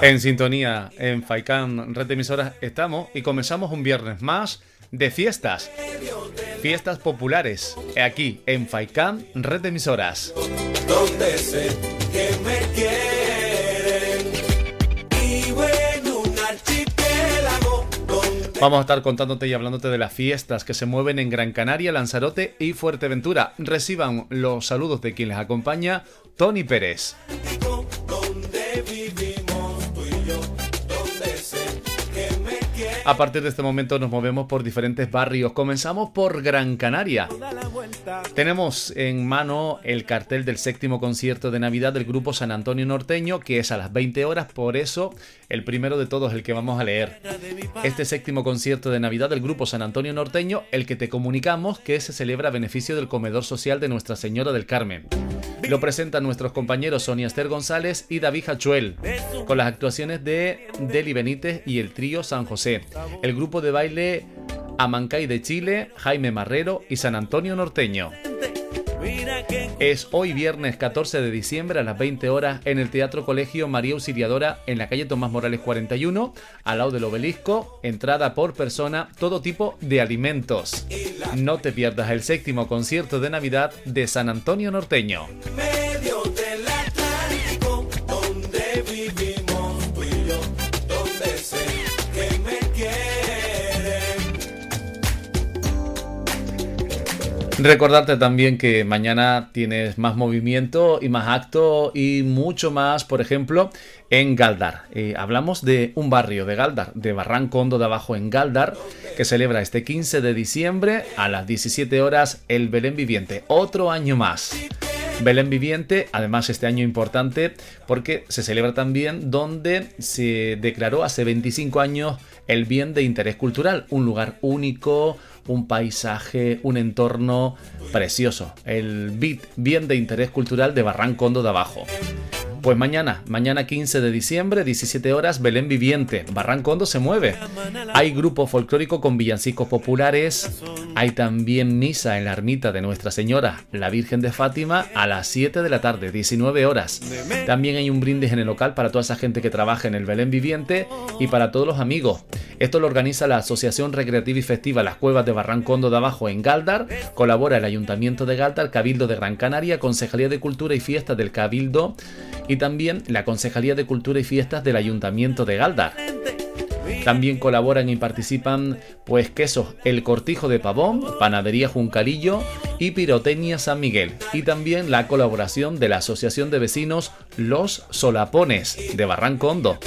En sintonía en Faikán Red de Emisoras estamos y comenzamos un viernes más de fiestas. Fiestas populares aquí en Faikán Red de Emisoras. Donde sé que me quieren y un archipiélago Vamos a estar contándote y hablándote de las fiestas que se mueven en Gran Canaria, Lanzarote y Fuerteventura. Reciban los saludos de quien les acompaña, Tony Pérez. A partir de este momento nos movemos por diferentes barrios. Comenzamos por Gran Canaria. Tenemos en mano el cartel del séptimo concierto de Navidad del grupo San Antonio Norteño, que es a las 20 horas, por eso el primero de todos, el que vamos a leer. Este séptimo concierto de Navidad del grupo San Antonio Norteño, el que te comunicamos que se celebra a beneficio del comedor social de Nuestra Señora del Carmen. Lo presentan nuestros compañeros Sonia Esther González y David Hachuel, con las actuaciones de Deli Benítez y el trío San José el grupo de baile Amancay de Chile, Jaime Marrero y San Antonio Norteño. Es hoy viernes 14 de diciembre a las 20 horas en el Teatro Colegio María Auxiliadora en la calle Tomás Morales 41, al lado del obelisco, entrada por persona, todo tipo de alimentos. No te pierdas el séptimo concierto de Navidad de San Antonio Norteño. Recordarte también que mañana tienes más movimiento y más acto y mucho más, por ejemplo, en Galdar. Eh, hablamos de un barrio de Galdar, de Barranco Hondo de Abajo en Galdar, que celebra este 15 de diciembre a las 17 horas el Belén Viviente. Otro año más. Belén Viviente, además este año importante porque se celebra también donde se declaró hace 25 años el bien de interés cultural, un lugar único, un paisaje, un entorno precioso. El BIT, bien de interés cultural de Barrancondo de Abajo. Pues mañana, mañana 15 de diciembre, 17 horas, Belén Viviente. Barrancondo se mueve. Hay grupo folclórico con villancicos populares. Hay también misa en la ermita de Nuestra Señora, la Virgen de Fátima, a las 7 de la tarde, 19 horas. También hay un brindis en el local para toda esa gente que trabaja en el Belén Viviente y para todos los amigos. Esto lo organiza la Asociación Recreativa y Festiva Las Cuevas de Barrancondo de Abajo en Galdar. Colabora el Ayuntamiento de Galdar, Cabildo de Gran Canaria, Concejalía de Cultura y Fiestas del Cabildo y también la Concejalía de Cultura y Fiestas del Ayuntamiento de Galdar. También colaboran y participan pues quesos El Cortijo de Pavón, Panadería Juncalillo y Pirotecnia San Miguel. Y también la colaboración de la Asociación de Vecinos Los Solapones de Barranco Hondo.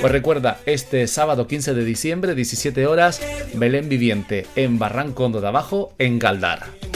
Pues recuerda, este sábado 15 de diciembre, 17 horas, Belén Viviente en Barranco Hondo de Abajo, en Galdar.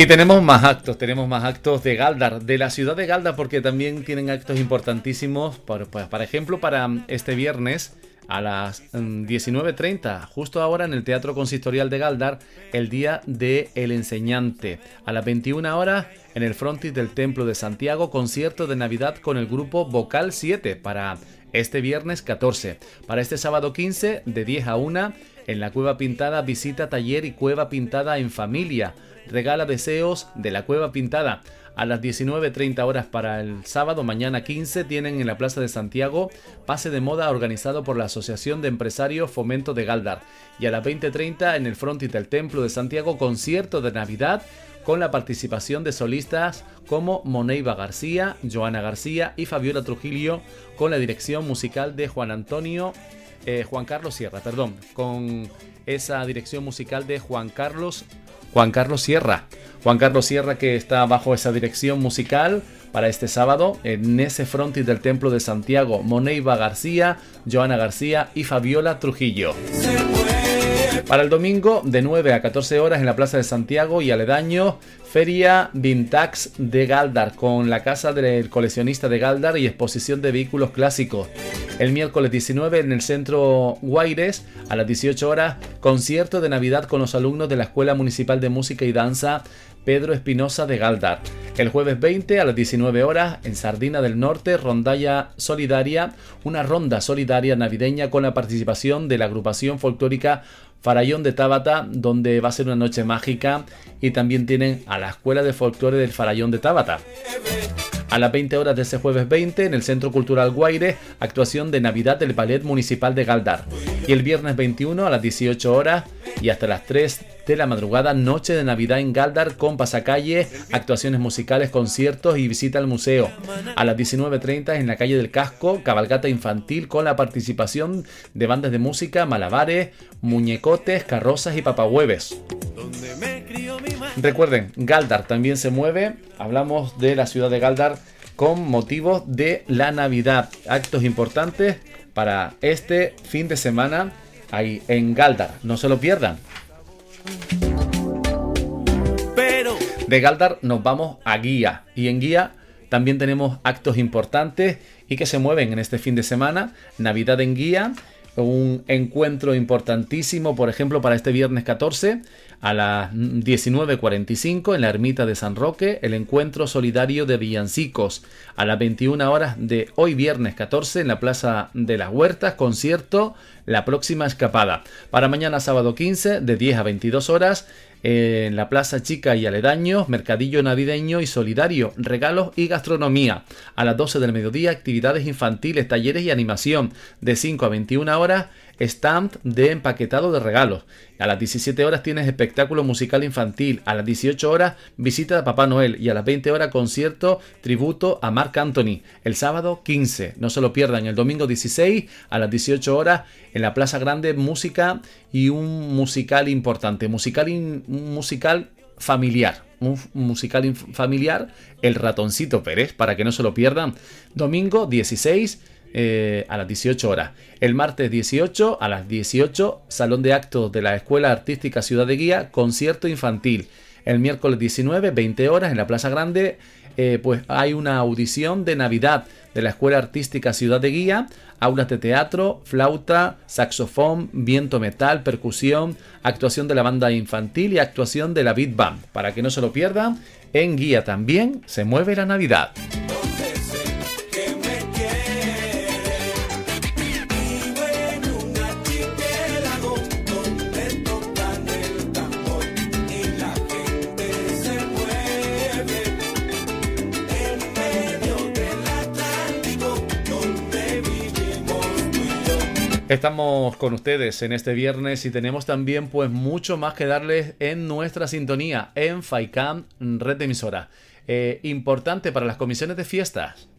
Y tenemos más actos, tenemos más actos de Galdar, de la ciudad de Galdar, porque también tienen actos importantísimos, por, pues, ejemplo, para este viernes a las 19.30, mm, justo ahora en el Teatro Consistorial de Galdar, el Día de El Enseñante. A las 21 horas, en el frontis del Templo de Santiago, concierto de Navidad con el grupo Vocal 7 para este viernes 14. Para este sábado 15, de 10 a 1, en la Cueva Pintada, visita taller y Cueva Pintada en familia regala deseos de la Cueva Pintada. A las 19.30 horas para el sábado, mañana 15, tienen en la Plaza de Santiago pase de moda organizado por la Asociación de Empresarios Fomento de Galdar. Y a las 20.30 en el frontis del Templo de Santiago, concierto de Navidad con la participación de solistas como Moneiva García, Joana García y Fabiola Trujillo, con la dirección musical de Juan Antonio, eh, Juan Carlos Sierra, perdón, con esa dirección musical de Juan Carlos Juan Carlos Sierra. Juan Carlos Sierra que está bajo esa dirección musical para este sábado en ese frontis del Templo de Santiago, Moneiva García, Joana García y Fabiola Trujillo. Para el domingo, de 9 a 14 horas en la Plaza de Santiago y aledaño, Feria Vintax de Galdar, con la casa del coleccionista de Galdar y exposición de vehículos clásicos. El miércoles 19 en el centro Guaires, a las 18 horas, concierto de Navidad con los alumnos de la Escuela Municipal de Música y Danza Pedro Espinosa de Galdar. El jueves 20 a las 19 horas en Sardina del Norte, rondalla solidaria, una ronda solidaria navideña con la participación de la agrupación folclórica Farallón de Tábata, donde va a ser una noche mágica, y también tienen a la Escuela de Folclore del Farallón de Tábata. A las 20 horas de ese jueves 20, en el Centro Cultural Guaire, actuación de Navidad del Ballet Municipal de Galdar. Y el viernes 21 a las 18 horas y hasta las 3 de la madrugada, noche de Navidad en Galdar con pasacalle, actuaciones musicales, conciertos y visita al museo. A las 19.30 en la calle del Casco, cabalgata infantil con la participación de bandas de música, malabares, muñecotes, carrozas y papahueves. Recuerden, Galdar también se mueve. Hablamos de la ciudad de Galdar con motivo de la Navidad. Actos importantes para este fin de semana ahí en Galdar. No se lo pierdan. De Galdar nos vamos a Guía. Y en Guía también tenemos actos importantes y que se mueven en este fin de semana. Navidad en Guía un encuentro importantísimo, por ejemplo, para este viernes 14 a las 19.45 en la ermita de San Roque, el encuentro solidario de villancicos. A las 21 horas de hoy viernes 14 en la Plaza de las Huertas, concierto La próxima escapada. Para mañana sábado 15 de 10 a 22 horas en la Plaza Chica y Aledaños, Mercadillo Navideño y Solidario, regalos y gastronomía. A las 12 del mediodía, actividades infantiles, talleres y animación. De 5 a 21 horas, stand de empaquetado de regalos. A las 17 horas tienes espectáculo musical infantil. A las 18 horas visita a Papá Noel. Y a las 20 horas concierto tributo a Mark Anthony. El sábado 15. No se lo pierdan. El domingo 16 a las 18 horas en la Plaza Grande música y un musical importante. Musical, musical familiar. Un musical familiar. El ratoncito Pérez. Para que no se lo pierdan. Domingo 16 eh, a las 18 horas. El martes 18 a las 18, Salón de Actos de la Escuela Artística Ciudad de Guía, concierto infantil. El miércoles 19, 20 horas, en la Plaza Grande, eh, pues hay una audición de Navidad de la Escuela Artística Ciudad de Guía, aulas de teatro, flauta, saxofón, viento metal, percusión, actuación de la banda infantil y actuación de la Beat Band. Para que no se lo pierdan, en Guía también se mueve la Navidad. Estamos con ustedes en este viernes y tenemos también pues mucho más que darles en nuestra sintonía en FAICAM Red de Emisora. Eh, importante para las comisiones de fiestas.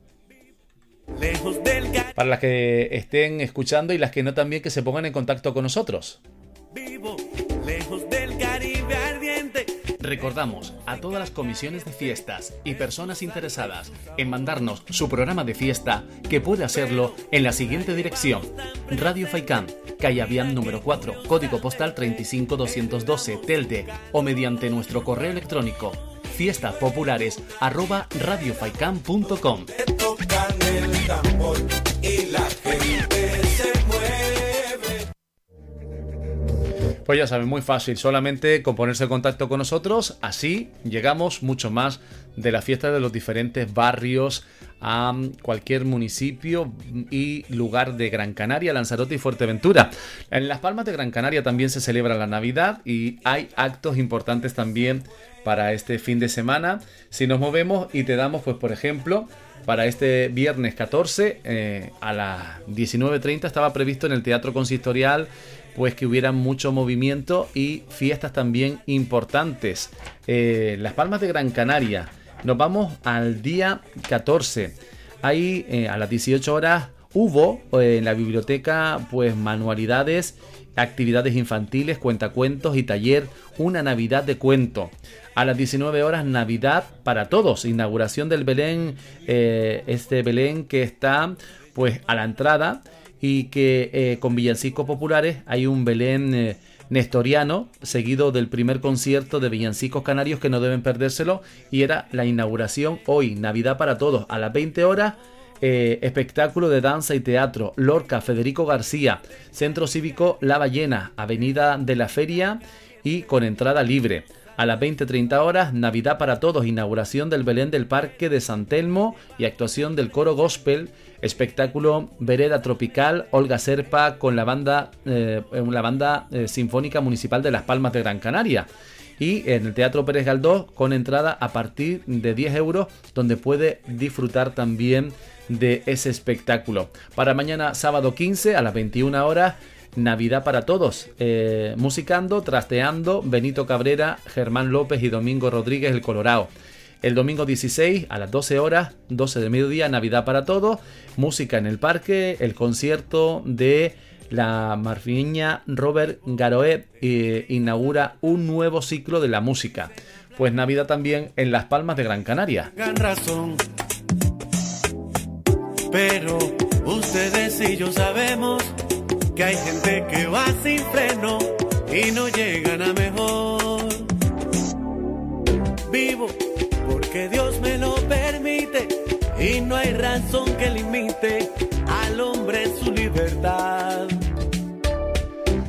Para las que estén escuchando y las que no también que se pongan en contacto con nosotros. Recordamos a todas las comisiones de fiestas y personas interesadas en mandarnos su programa de fiesta que puede hacerlo en la siguiente dirección: Radio Faicán, calle Avian número 4, código postal 35212, Telde, o mediante nuestro correo electrónico fiestaspopulares arroba. Pues ya saben, muy fácil, solamente con ponerse en contacto con nosotros, así llegamos mucho más de la fiesta de los diferentes barrios a cualquier municipio y lugar de Gran Canaria, Lanzarote y Fuerteventura. En Las Palmas de Gran Canaria también se celebra la Navidad y hay actos importantes también para este fin de semana. Si nos movemos y te damos, pues por ejemplo, para este viernes 14 eh, a las 19.30 estaba previsto en el Teatro Consistorial pues que hubiera mucho movimiento y fiestas también importantes. Eh, Las Palmas de Gran Canaria. Nos vamos al día 14. Ahí eh, a las 18 horas hubo eh, en la biblioteca pues manualidades, actividades infantiles, cuentacuentos y taller Una Navidad de Cuento. A las 19 horas Navidad para todos, inauguración del Belén, este Belén que está pues a la entrada y que eh, con villancicos populares hay un Belén eh, nestoriano seguido del primer concierto de villancicos canarios que no deben perdérselo y era la inauguración hoy, Navidad para todos, a las 20 horas. Eh, espectáculo de danza y teatro, Lorca, Federico García, Centro Cívico La Ballena, Avenida de la Feria y con entrada libre. A las 20-30 horas, Navidad para Todos, inauguración del Belén del Parque de San Telmo y actuación del coro gospel, espectáculo Vereda Tropical, Olga Serpa con la banda, eh, la banda eh, Sinfónica Municipal de Las Palmas de Gran Canaria y en el Teatro Pérez Galdós con entrada a partir de 10 euros donde puede disfrutar también de ese espectáculo. Para mañana sábado 15 a las 21 horas Navidad para todos, eh, musicando, trasteando, Benito Cabrera, Germán López y Domingo Rodríguez el Colorado. El domingo 16 a las 12 horas, 12 de mediodía, Navidad para todos, música en el parque, el concierto de la marfiña Robert Garoé eh, inaugura un nuevo ciclo de la música. Pues Navidad también en Las Palmas de Gran Canaria. razón, pero ustedes y yo sabemos que hay gente que va sin freno y no llegan a mejor. Porque Dios me lo permite y no hay razón que limite al hombre su libertad.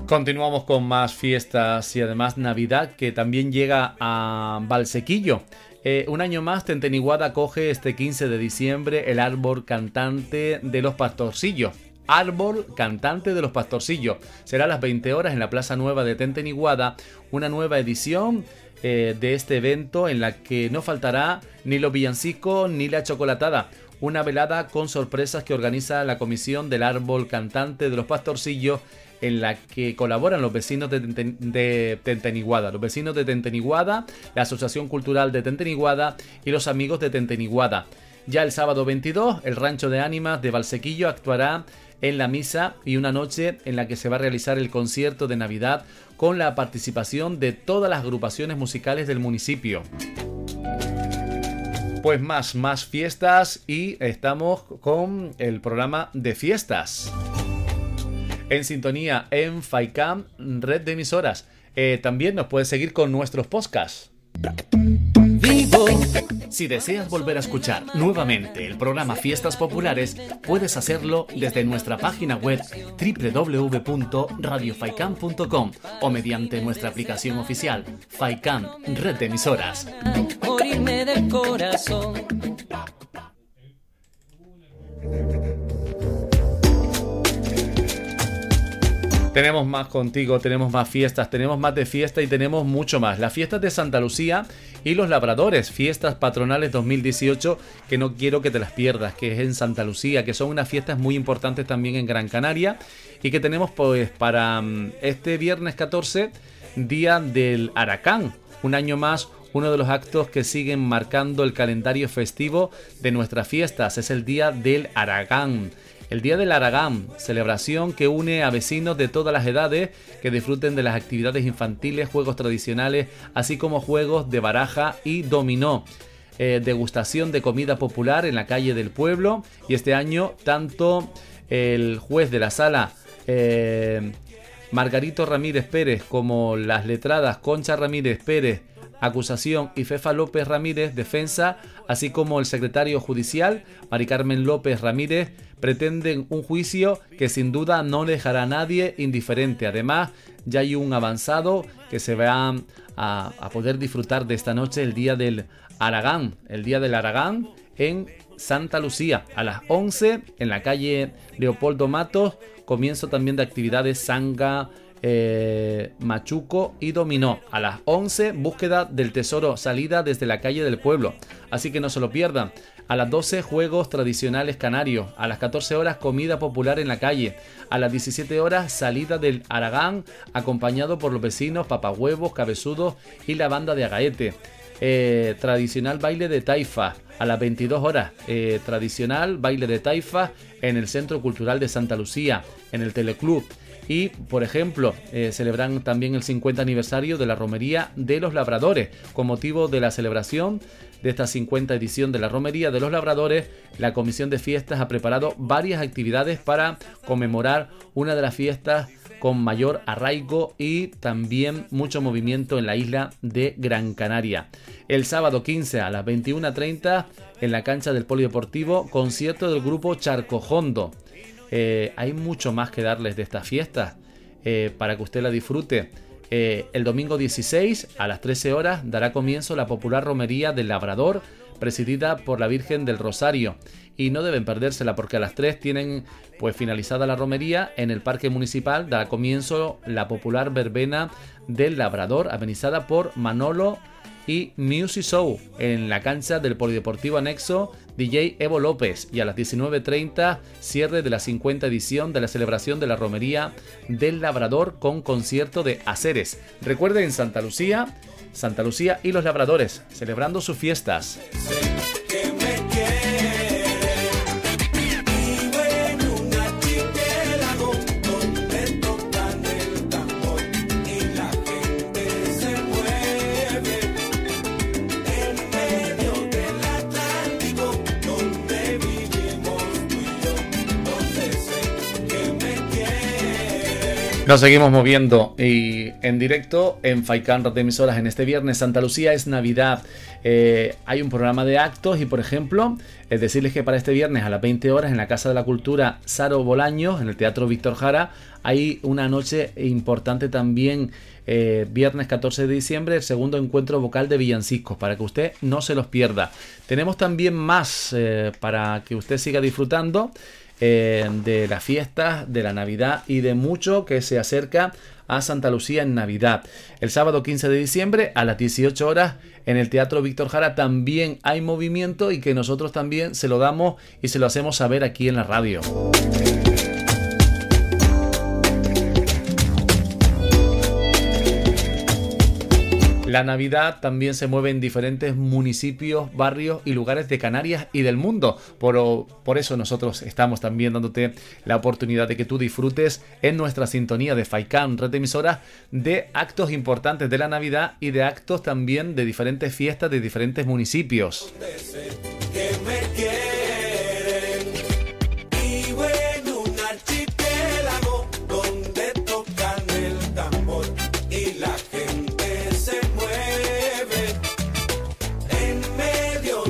Continuamos con más fiestas y además Navidad que también llega a Valsequillo. Eh, un año más, Tenteniguada coge este 15 de diciembre el árbol cantante de los pastorcillos. Árbol Cantante de los Pastorcillos. Será a las 20 horas en la Plaza Nueva de Tenteniguada, una nueva edición eh, de este evento en la que no faltará ni los villancicos ni la chocolatada. Una velada con sorpresas que organiza la Comisión del Árbol Cantante de los Pastorcillos en la que colaboran los vecinos de, Tenteniguada, los vecinos de Tenteniguada, la Asociación Cultural de Tenteniguada y los amigos de Tenteniguada. Ya el sábado 22, el Rancho de Ánimas de Valsequillo actuará en la misa y una noche en la que se va a realizar el concierto de Navidad con la participación de todas las agrupaciones musicales del municipio. Pues más, más fiestas y estamos con el programa de fiestas. En sintonía en FAICAM, red de emisoras. Eh, también nos puedes seguir con nuestros podcasts. Si deseas volver a escuchar nuevamente el programa Fiestas Populares, puedes hacerlo desde nuestra página web www.radiofaikan.com o mediante nuestra aplicación oficial Faikan Red de Emisoras. del corazón. Tenemos más contigo, tenemos más fiestas, tenemos más de fiesta y tenemos mucho más. Las fiestas de Santa Lucía y los Labradores, fiestas patronales 2018, que no quiero que te las pierdas, que es en Santa Lucía, que son unas fiestas muy importantes también en Gran Canaria y que tenemos pues para mm, este viernes 14, día del Aracán, un año más uno de los actos que siguen marcando el calendario festivo de nuestras fiestas es el Día del Aragán. El Día del Aragán, celebración que une a vecinos de todas las edades que disfruten de las actividades infantiles, juegos tradicionales, así como juegos de baraja y dominó. Eh, degustación de comida popular en la calle del pueblo y este año tanto el juez de la sala eh, Margarito Ramírez Pérez como las letradas Concha Ramírez Pérez acusación y Fefa López Ramírez, defensa, así como el secretario judicial, Mari Carmen López Ramírez, pretenden un juicio que sin duda no dejará a nadie indiferente. Además, ya hay un avanzado que se va a, poder disfrutar de esta noche, el día del Aragán, el día del Aragán en Santa Lucía, a las 11 en la calle Leopoldo Matos, comienzo también de actividades Sanga, eh, Machuco y Dominó. A las 11, búsqueda del tesoro, salida desde la calle del pueblo. Así que no se lo pierdan. A las 12, juegos tradicionales canarios. A las 14 horas, comida popular en la calle. A las 17 horas, salida del Aragán, acompañado por los vecinos, papahuevos, cabezudos y la banda de Agaete. Eh, tradicional baile de taifa a las 22 horas. Eh, tradicional baile de taifa en el Centro Cultural de Santa Lucía, en el Teleclub. Y, por ejemplo, eh, celebran también el 50 aniversario de la Romería de los Labradores. Con motivo de la celebración de esta 50 edición de la Romería de los Labradores, la Comisión de Fiestas ha preparado varias actividades para conmemorar una de las fiestas con mayor arraigo y también mucho movimiento en la isla de Gran Canaria. El sábado 15 a las 21.30 en la cancha del Polideportivo, concierto del grupo Charcojondo. Eh, hay mucho más que darles de esta fiesta eh, para que usted la disfrute. Eh, el domingo 16 a las 13 horas dará comienzo la popular romería del Labrador presidida por la Virgen del Rosario y no deben perdérsela porque a las 3 tienen pues finalizada la romería en el Parque Municipal da comienzo la popular verbena del Labrador amenizada por Manolo y Music Show en la cancha del Polideportivo Anexo DJ Evo López y a las 19.30 cierre de la 50 edición de la celebración de la romería del Labrador con concierto de Aceres. Recuerden Santa Lucía Santa Lucía y los Labradores, celebrando sus fiestas. Nos seguimos moviendo y en directo en Faikan de emisoras en este viernes. Santa Lucía es Navidad. Eh, hay un programa de actos y, por ejemplo, es decirles que para este viernes a las 20 horas en la Casa de la Cultura Saro Bolaños, en el Teatro Víctor Jara, hay una noche importante también. Eh, viernes 14 de diciembre, el segundo encuentro vocal de Villancicos, para que usted no se los pierda. Tenemos también más eh, para que usted siga disfrutando. De las fiestas, de la Navidad y de mucho que se acerca a Santa Lucía en Navidad. El sábado 15 de diciembre a las 18 horas en el Teatro Víctor Jara también hay movimiento y que nosotros también se lo damos y se lo hacemos saber aquí en la radio. La Navidad también se mueve en diferentes municipios, barrios y lugares de Canarias y del mundo. Por, por eso nosotros estamos también dándote la oportunidad de que tú disfrutes en nuestra sintonía de FAICAN, red de de actos importantes de la Navidad y de actos también de diferentes fiestas de diferentes municipios.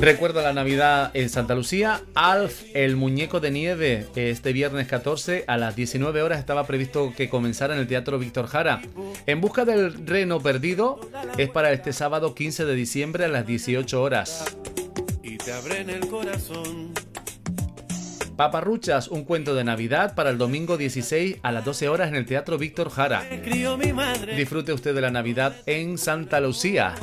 Recuerda la Navidad en Santa Lucía. Alf, el muñeco de nieve, este viernes 14 a las 19 horas estaba previsto que comenzara en el Teatro Víctor Jara. En busca del reno perdido es para este sábado 15 de diciembre a las 18 horas. Y te abren el corazón. Paparruchas, un cuento de Navidad para el domingo 16 a las 12 horas en el Teatro Víctor Jara. Disfrute usted de la Navidad en Santa Lucía.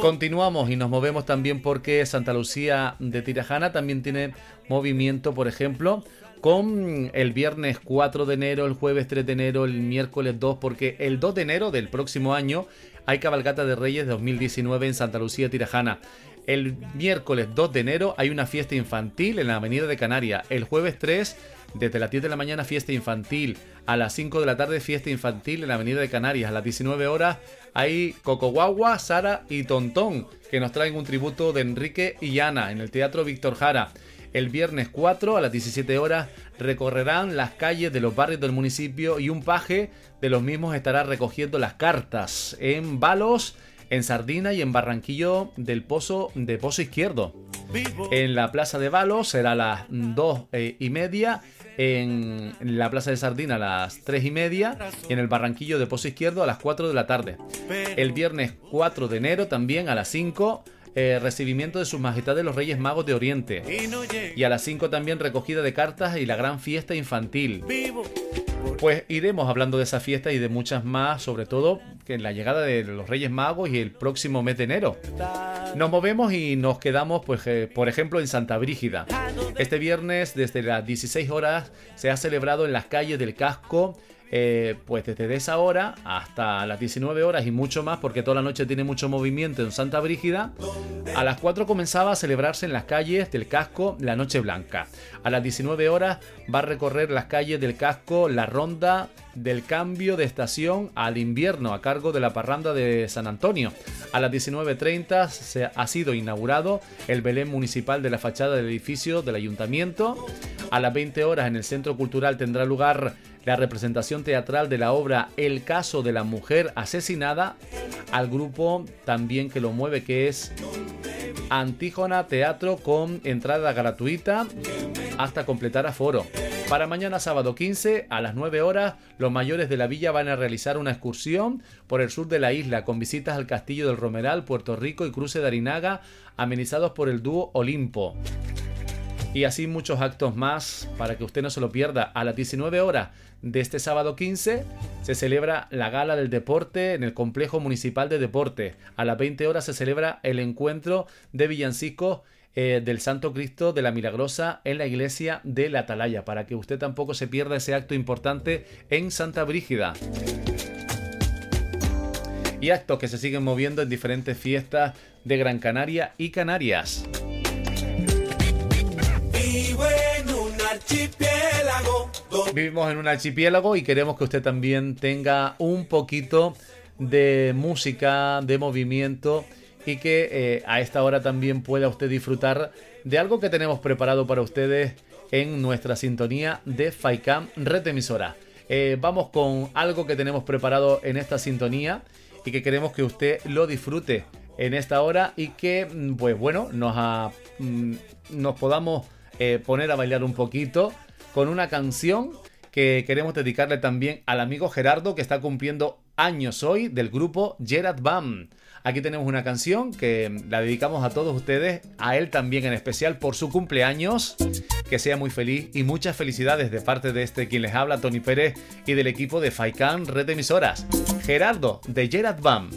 Continuamos y nos movemos también porque Santa Lucía de Tirajana también tiene movimiento, por ejemplo, con el viernes 4 de enero, el jueves 3 de enero, el miércoles 2, porque el 2 de enero del próximo año hay cabalgata de Reyes 2019 en Santa Lucía Tirajana. El miércoles 2 de enero hay una fiesta infantil en la Avenida de Canarias. El jueves 3 desde las 10 de la mañana fiesta infantil, a las 5 de la tarde fiesta infantil en la Avenida de Canarias, a las 19 horas hay Cocoguagua, Sara y Tontón, que nos traen un tributo de Enrique y Ana en el Teatro Víctor Jara. El viernes 4 a las 17 horas recorrerán las calles de los barrios del municipio y un paje de los mismos estará recogiendo las cartas en Balos, en Sardina y en Barranquillo del Pozo de Pozo Izquierdo. En la Plaza de Balos será a las 2 eh, y media en la Plaza de Sardina a las 3 y media y en el Barranquillo de Pozo Izquierdo a las 4 de la tarde. El viernes 4 de enero también a las 5 eh, recibimiento de sus majestades los Reyes Magos de Oriente. Y a las 5 también recogida de cartas y la gran fiesta infantil. Pues iremos hablando de esa fiesta y de muchas más, sobre todo que en la llegada de los Reyes Magos y el próximo mes de enero. Nos movemos y nos quedamos, pues, eh, por ejemplo, en Santa Brígida. Este viernes, desde las 16 horas, se ha celebrado en las calles del casco eh, pues desde esa hora hasta las 19 horas y mucho más, porque toda la noche tiene mucho movimiento en Santa Brígida, a las 4 comenzaba a celebrarse en las calles del casco la Noche Blanca. A las 19 horas va a recorrer las calles del casco la ronda del cambio de estación al invierno a cargo de la parranda de San Antonio. A las 19.30 se ha sido inaugurado el Belén municipal de la fachada del edificio del ayuntamiento. A las 20 horas en el Centro Cultural tendrá lugar la representación teatral de la obra El caso de la mujer asesinada al grupo también que lo mueve que es Antígona Teatro con entrada gratuita hasta completar aforo. Para mañana sábado 15 a las 9 horas, los mayores de la villa van a realizar una excursión por el sur de la isla con visitas al Castillo del Romeral, Puerto Rico y Cruce de Arinaga, amenizados por el dúo Olimpo. Y así muchos actos más para que usted no se lo pierda. A las 19 horas de este sábado 15 se celebra la gala del deporte en el complejo municipal de deporte. A las 20 horas se celebra el encuentro de villancicos eh, del Santo Cristo de la Milagrosa en la iglesia de la Atalaya, para que usted tampoco se pierda ese acto importante en Santa Brígida. Y actos que se siguen moviendo en diferentes fiestas de Gran Canaria y Canarias. Vivimos en un archipiélago y queremos que usted también tenga un poquito de música, de movimiento y que eh, a esta hora también pueda usted disfrutar de algo que tenemos preparado para ustedes en nuestra sintonía de FAICAM Red Emisora. Eh, vamos con algo que tenemos preparado en esta sintonía y que queremos que usted lo disfrute en esta hora y que, mm, pues bueno, nos, mm, nos podamos eh, poner a bailar un poquito con una canción que queremos dedicarle también al amigo Gerardo que está cumpliendo años hoy del grupo Gerard Bam. Aquí tenemos una canción que la dedicamos a todos ustedes, a él también en especial por su cumpleaños. Que sea muy feliz y muchas felicidades de parte de este quien les habla, Tony Pérez, y del equipo de Faikan Red Emisoras. Gerardo, de Gerard Bam.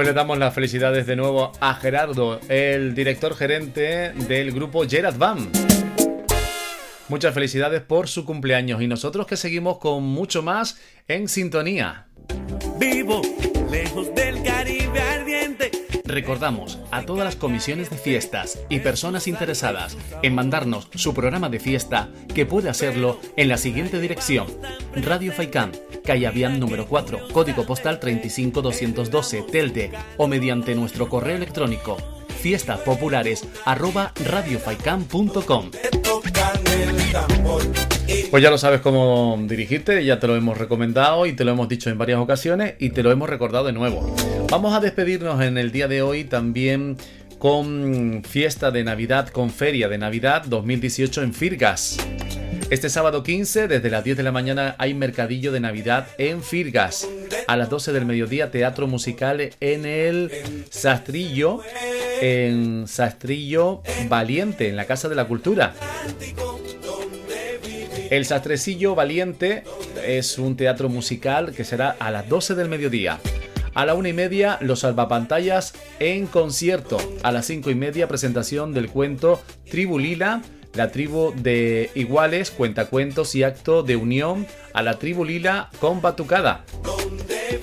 Le damos las felicidades de nuevo a Gerardo, el director gerente del grupo Gerard Bam. Muchas felicidades por su cumpleaños y nosotros que seguimos con mucho más en sintonía. Vivo lejos del Caribe ardiente Recordamos a todas las comisiones de fiestas y personas interesadas en mandarnos su programa de fiesta que puede hacerlo en la siguiente dirección: Radio Faicán, calle Avian número 4, código postal 35212, Telde, o mediante nuestro correo electrónico radiofaikan.com. Pues ya lo sabes cómo dirigirte, ya te lo hemos recomendado y te lo hemos dicho en varias ocasiones y te lo hemos recordado de nuevo. Vamos a despedirnos en el día de hoy también con fiesta de Navidad, con feria de Navidad 2018 en Firgas. Este sábado 15, desde las 10 de la mañana, hay mercadillo de Navidad en Firgas. A las 12 del mediodía, teatro musical en el Sastrillo, en Sastrillo Valiente, en la Casa de la Cultura. El Sastrecillo Valiente es un teatro musical que será a las 12 del mediodía. A la una y media, los salvapantallas en concierto. A las cinco y media, presentación del cuento Tribulila, la tribu de iguales, cuentacuentos y acto de unión a la tribu Lila con batucada.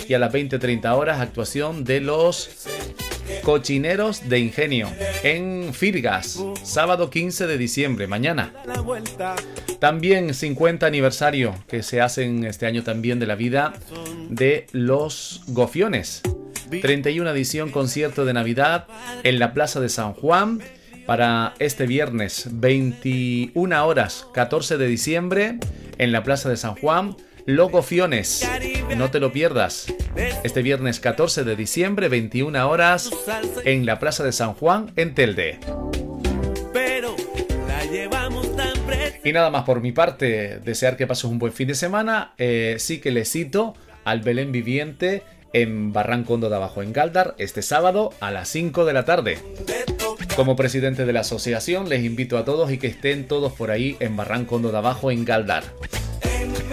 Y a las 20-30 horas, actuación de los Cochineros de Ingenio en Firgas, sábado 15 de diciembre, mañana. También 50 aniversario que se hacen este año también de la vida de los Gofiones. 31 edición concierto de Navidad en la Plaza de San Juan para este viernes 21 horas 14 de diciembre en la Plaza de San Juan. Logofiones, no te lo pierdas. Este viernes 14 de diciembre, 21 horas, en la Plaza de San Juan, en Telde. Y nada más por mi parte, desear que pases un buen fin de semana. Eh, sí que le cito al Belén Viviente en Barranco de Abajo, en Galdar, este sábado a las 5 de la tarde. Como presidente de la asociación, les invito a todos y que estén todos por ahí en Barranco de Abajo, en Galdar.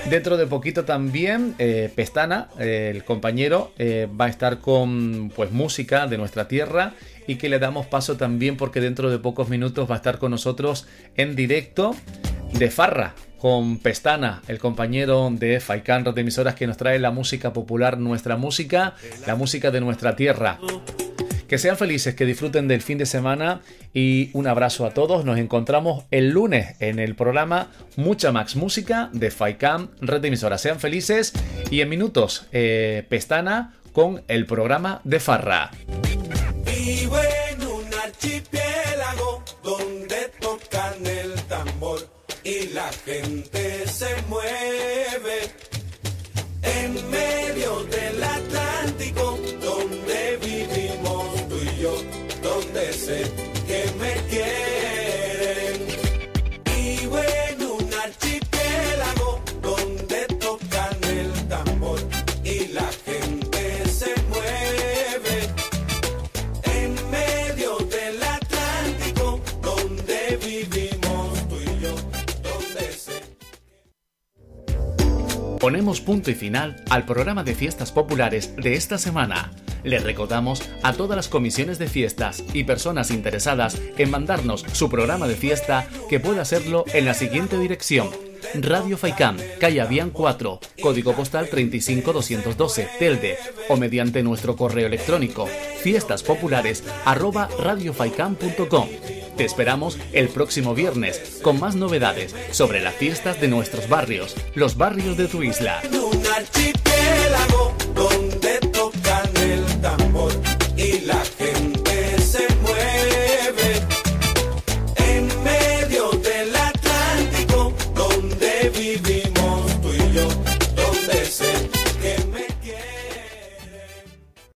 Dentro de poquito también eh, Pestana, eh, el compañero, eh, va a estar con pues música de nuestra tierra y que le damos paso también porque dentro de pocos minutos va a estar con nosotros en directo de Farra con Pestana, el compañero de Faikan de emisoras que nos trae la música popular, nuestra música, la música de nuestra tierra. Que sean felices, que disfruten del fin de semana y un abrazo a todos. Nos encontramos el lunes en el programa Mucha Max Música de FAICAM, red de emisoras. Sean felices y en minutos eh, Pestana con el programa de Farra. Vivo en un archipiélago donde tocan el tambor y la gente se mueve en medio del Atlántico Ponemos punto y final al programa de fiestas populares de esta semana. Le recordamos a todas las comisiones de fiestas y personas interesadas en mandarnos su programa de fiesta que puede hacerlo en la siguiente dirección. Radio Faicán, calle Avian 4, código postal 35212, Telde, o mediante nuestro correo electrónico fiestaspopulares. Te esperamos el próximo viernes con más novedades sobre las fiestas de nuestros barrios, los barrios de tu isla.